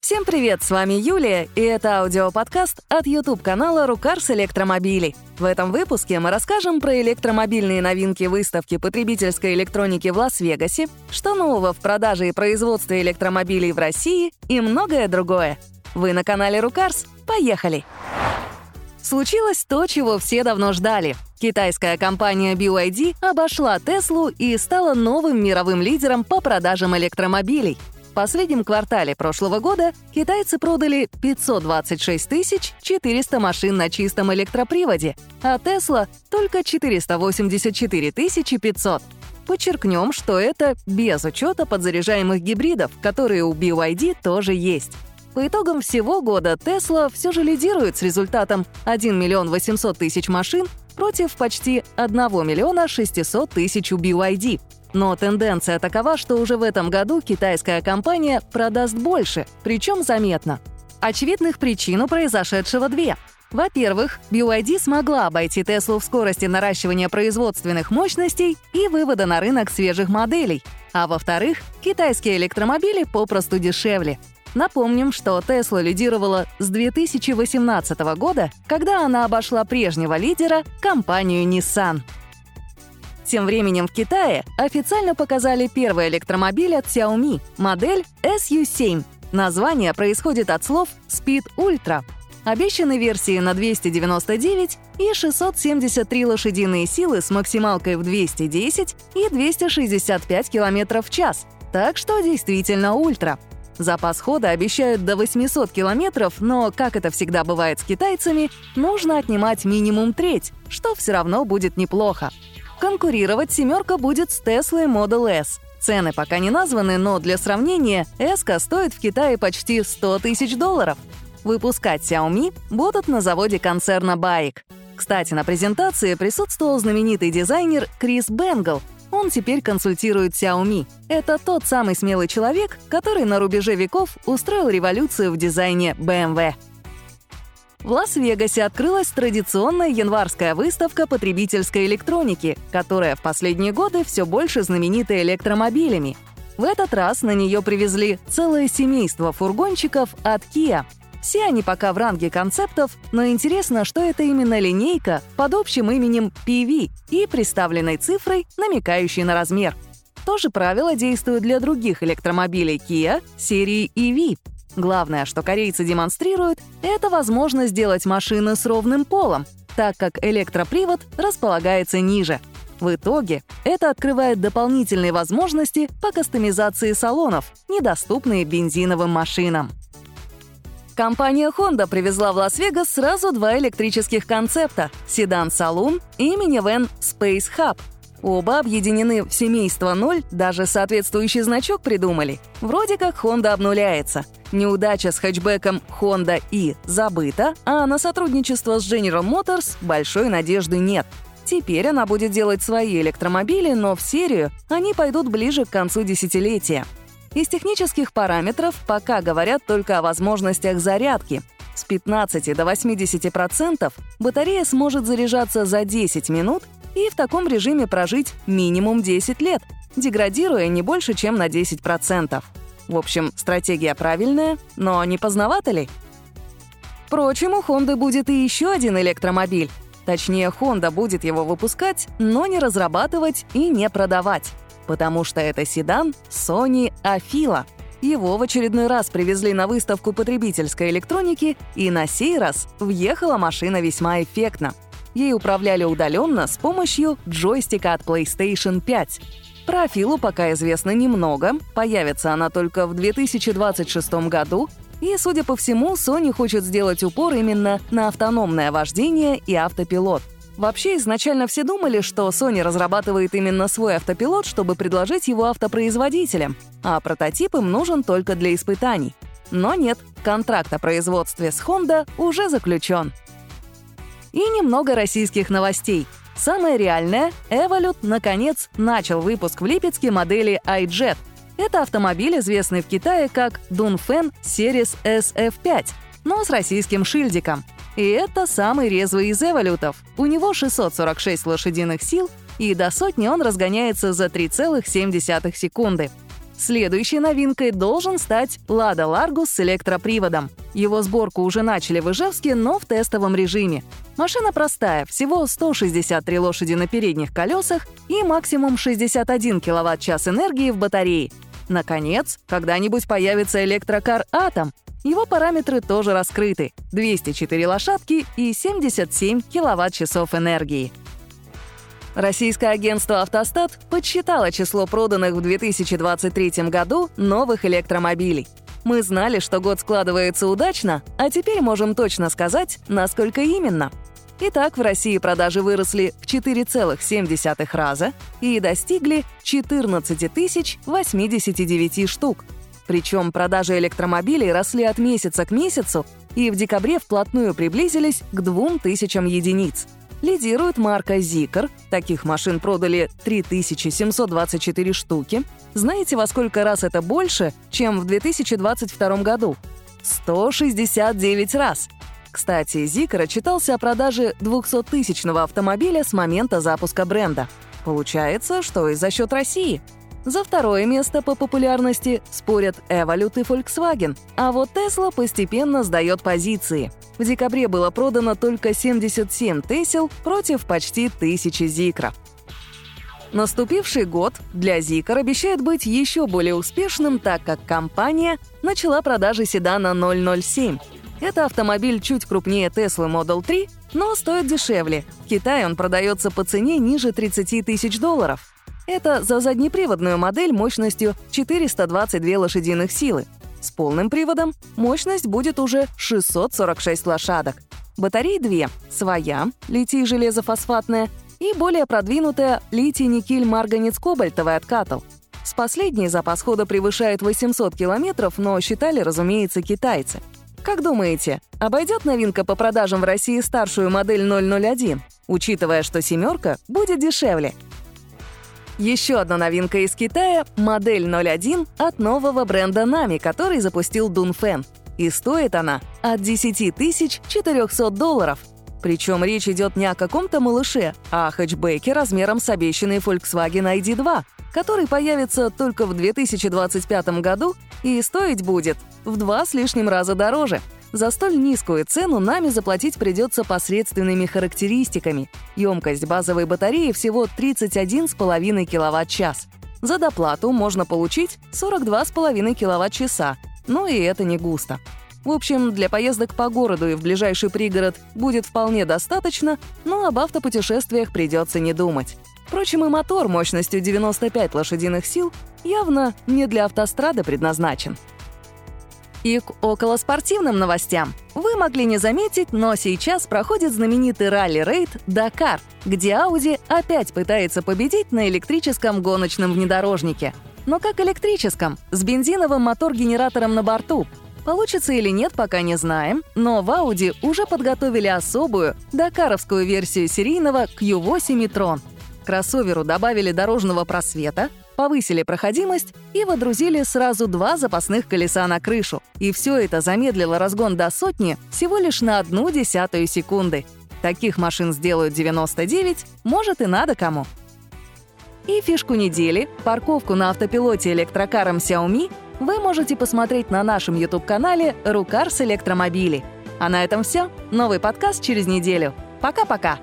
Всем привет, с вами Юлия, и это аудиоподкаст от YouTube-канала «Рукарс Электромобили». В этом выпуске мы расскажем про электромобильные новинки выставки потребительской электроники в Лас-Вегасе, что нового в продаже и производстве электромобилей в России и многое другое. Вы на канале «Рукарс». Поехали! Случилось то, чего все давно ждали. Китайская компания BYD обошла Теслу и стала новым мировым лидером по продажам электромобилей — последнем квартале прошлого года китайцы продали 526 400 машин на чистом электроприводе, а Tesla — только 484 500. Подчеркнем, что это без учета подзаряжаемых гибридов, которые у BYD тоже есть. По итогам всего года Tesla все же лидирует с результатом 1 миллион 800 тысяч машин против почти 1 миллиона 600 тысяч у BYD. Но тенденция такова, что уже в этом году китайская компания продаст больше, причем заметно. Очевидных причин у произошедшего две. Во-первых, BYD смогла обойти Теслу в скорости наращивания производственных мощностей и вывода на рынок свежих моделей. А во-вторых, китайские электромобили попросту дешевле. Напомним, что Tesla лидировала с 2018 года, когда она обошла прежнего лидера — компанию Nissan. Тем временем в Китае официально показали первый электромобиль от Xiaomi, модель SU7. Название происходит от слов Speed Ultra. Обещаны версии на 299 и 673 лошадиные силы с максималкой в 210 и 265 км в час. Так что действительно ультра. Запас хода обещают до 800 километров, но, как это всегда бывает с китайцами, нужно отнимать минимум треть, что все равно будет неплохо. Конкурировать «семерка» будет с Tesla Model S. Цены пока не названы, но для сравнения S стоит в Китае почти 100 тысяч долларов. Выпускать Xiaomi будут на заводе концерна Baik. Кстати, на презентации присутствовал знаменитый дизайнер Крис Бенгл. Он теперь консультирует Xiaomi. Это тот самый смелый человек, который на рубеже веков устроил революцию в дизайне BMW. В Лас-Вегасе открылась традиционная январская выставка потребительской электроники, которая в последние годы все больше знаменита электромобилями. В этот раз на нее привезли целое семейство фургончиков от Kia. Все они пока в ранге концептов, но интересно, что это именно линейка под общим именем PV и представленной цифрой, намекающей на размер. То же правило действует для других электромобилей Kia серии EV, Главное, что корейцы демонстрируют, это возможность сделать машины с ровным полом, так как электропривод располагается ниже. В итоге это открывает дополнительные возможности по кастомизации салонов, недоступные бензиновым машинам. Компания Honda привезла в Лас-Вегас сразу два электрических концепта — седан Saloon и минивэн Space Hub — Оба объединены в семейство 0, даже соответствующий значок придумали. Вроде как Honda обнуляется. Неудача с хэтчбеком Honda и забыта, а на сотрудничество с General Motors большой надежды нет. Теперь она будет делать свои электромобили, но в серию они пойдут ближе к концу десятилетия. Из технических параметров пока говорят только о возможностях зарядки. С 15 до 80% батарея сможет заряжаться за 10 минут и в таком режиме прожить минимум 10 лет, деградируя не больше, чем на 10%. В общем, стратегия правильная, но не поздновато ли? Впрочем, у Honda будет и еще один электромобиль. Точнее, Honda будет его выпускать, но не разрабатывать и не продавать. Потому что это седан Sony Afila. Его в очередной раз привезли на выставку потребительской электроники, и на сей раз въехала машина весьма эффектно — Ей управляли удаленно с помощью джойстика от PlayStation 5. Про Афилу пока известно немного, появится она только в 2026 году, и, судя по всему, Sony хочет сделать упор именно на автономное вождение и автопилот. Вообще, изначально все думали, что Sony разрабатывает именно свой автопилот, чтобы предложить его автопроизводителям, а прототип им нужен только для испытаний. Но нет, контракт о производстве с Honda уже заключен. И немного российских новостей. Самое реальное — Evolut, наконец, начал выпуск в Липецке модели iJet. Это автомобиль, известный в Китае как Dunfen Series SF5, но с российским шильдиком. И это самый резвый из эволютов. У него 646 лошадиных сил, и до сотни он разгоняется за 3,7 секунды. Следующей новинкой должен стать «Лада Ларгус» с электроприводом. Его сборку уже начали в Ижевске, но в тестовом режиме. Машина простая, всего 163 лошади на передних колесах и максимум 61 кВт-час энергии в батарее. Наконец, когда-нибудь появится электрокар «Атом». Его параметры тоже раскрыты — 204 лошадки и 77 кВт-часов энергии. Российское агентство «Автостат» подсчитало число проданных в 2023 году новых электромобилей. Мы знали, что год складывается удачно, а теперь можем точно сказать, насколько именно. Итак, в России продажи выросли в 4,7 раза и достигли 14 089 штук. Причем продажи электромобилей росли от месяца к месяцу и в декабре вплотную приблизились к 2000 единиц. Лидирует марка Zikr. Таких машин продали 3724 штуки. Знаете, во сколько раз это больше, чем в 2022 году? 169 раз. Кстати, Zikr отчитался о продаже 200-тысячного автомобиля с момента запуска бренда. Получается, что и за счет России – за второе место по популярности спорят Evolut и Volkswagen, а вот Tesla постепенно сдает позиции. В декабре было продано только 77 Тесел против почти 1000 Зикров. Наступивший год для Zikr обещает быть еще более успешным, так как компания начала продажи седана 007. Это автомобиль чуть крупнее Tesla Model 3, но стоит дешевле. В Китае он продается по цене ниже 30 тысяч долларов. Это за заднеприводную модель мощностью 422 лошадиных силы. С полным приводом мощность будет уже 646 лошадок. Батареи две — своя, литий-железофосфатная, и более продвинутая литий-никель-марганец-кобальтовый от Катл. С последней запас хода превышает 800 километров, но считали, разумеется, китайцы. Как думаете, обойдет новинка по продажам в России старшую модель 001, учитывая, что «семерка» будет дешевле — еще одна новинка из Китая — модель 01 от нового бренда Nami, который запустил Дунфэн. И стоит она от 10 400 долларов. Причем речь идет не о каком-то малыше, а о хэтчбеке размером с обещанный Volkswagen ID2, который появится только в 2025 году и стоить будет в два с лишним раза дороже — за столь низкую цену нами заплатить придется посредственными характеристиками. Емкость базовой батареи всего 31,5 кВт-час. За доплату можно получить 42,5 кВт-часа, но и это не густо. В общем, для поездок по городу и в ближайший пригород будет вполне достаточно, но об автопутешествиях придется не думать. Впрочем, и мотор мощностью 95 лошадиных сил явно не для автострады предназначен. И к околоспортивным новостям. Вы могли не заметить, но сейчас проходит знаменитый ралли-рейд «Дакар», где Audi опять пытается победить на электрическом гоночном внедорожнике. Но как электрическом, с бензиновым мотор-генератором на борту. Получится или нет, пока не знаем, но в Audi уже подготовили особую, дакаровскую версию серийного Q8 e-tron. Кроссоверу добавили дорожного просвета, повысили проходимость и водрузили сразу два запасных колеса на крышу. И все это замедлило разгон до сотни всего лишь на одну десятую секунды. Таких машин сделают 99, может и надо кому. И фишку недели, парковку на автопилоте электрокаром Xiaomi, вы можете посмотреть на нашем YouTube-канале «Рукарс электромобили». А на этом все. Новый подкаст через неделю. Пока-пока!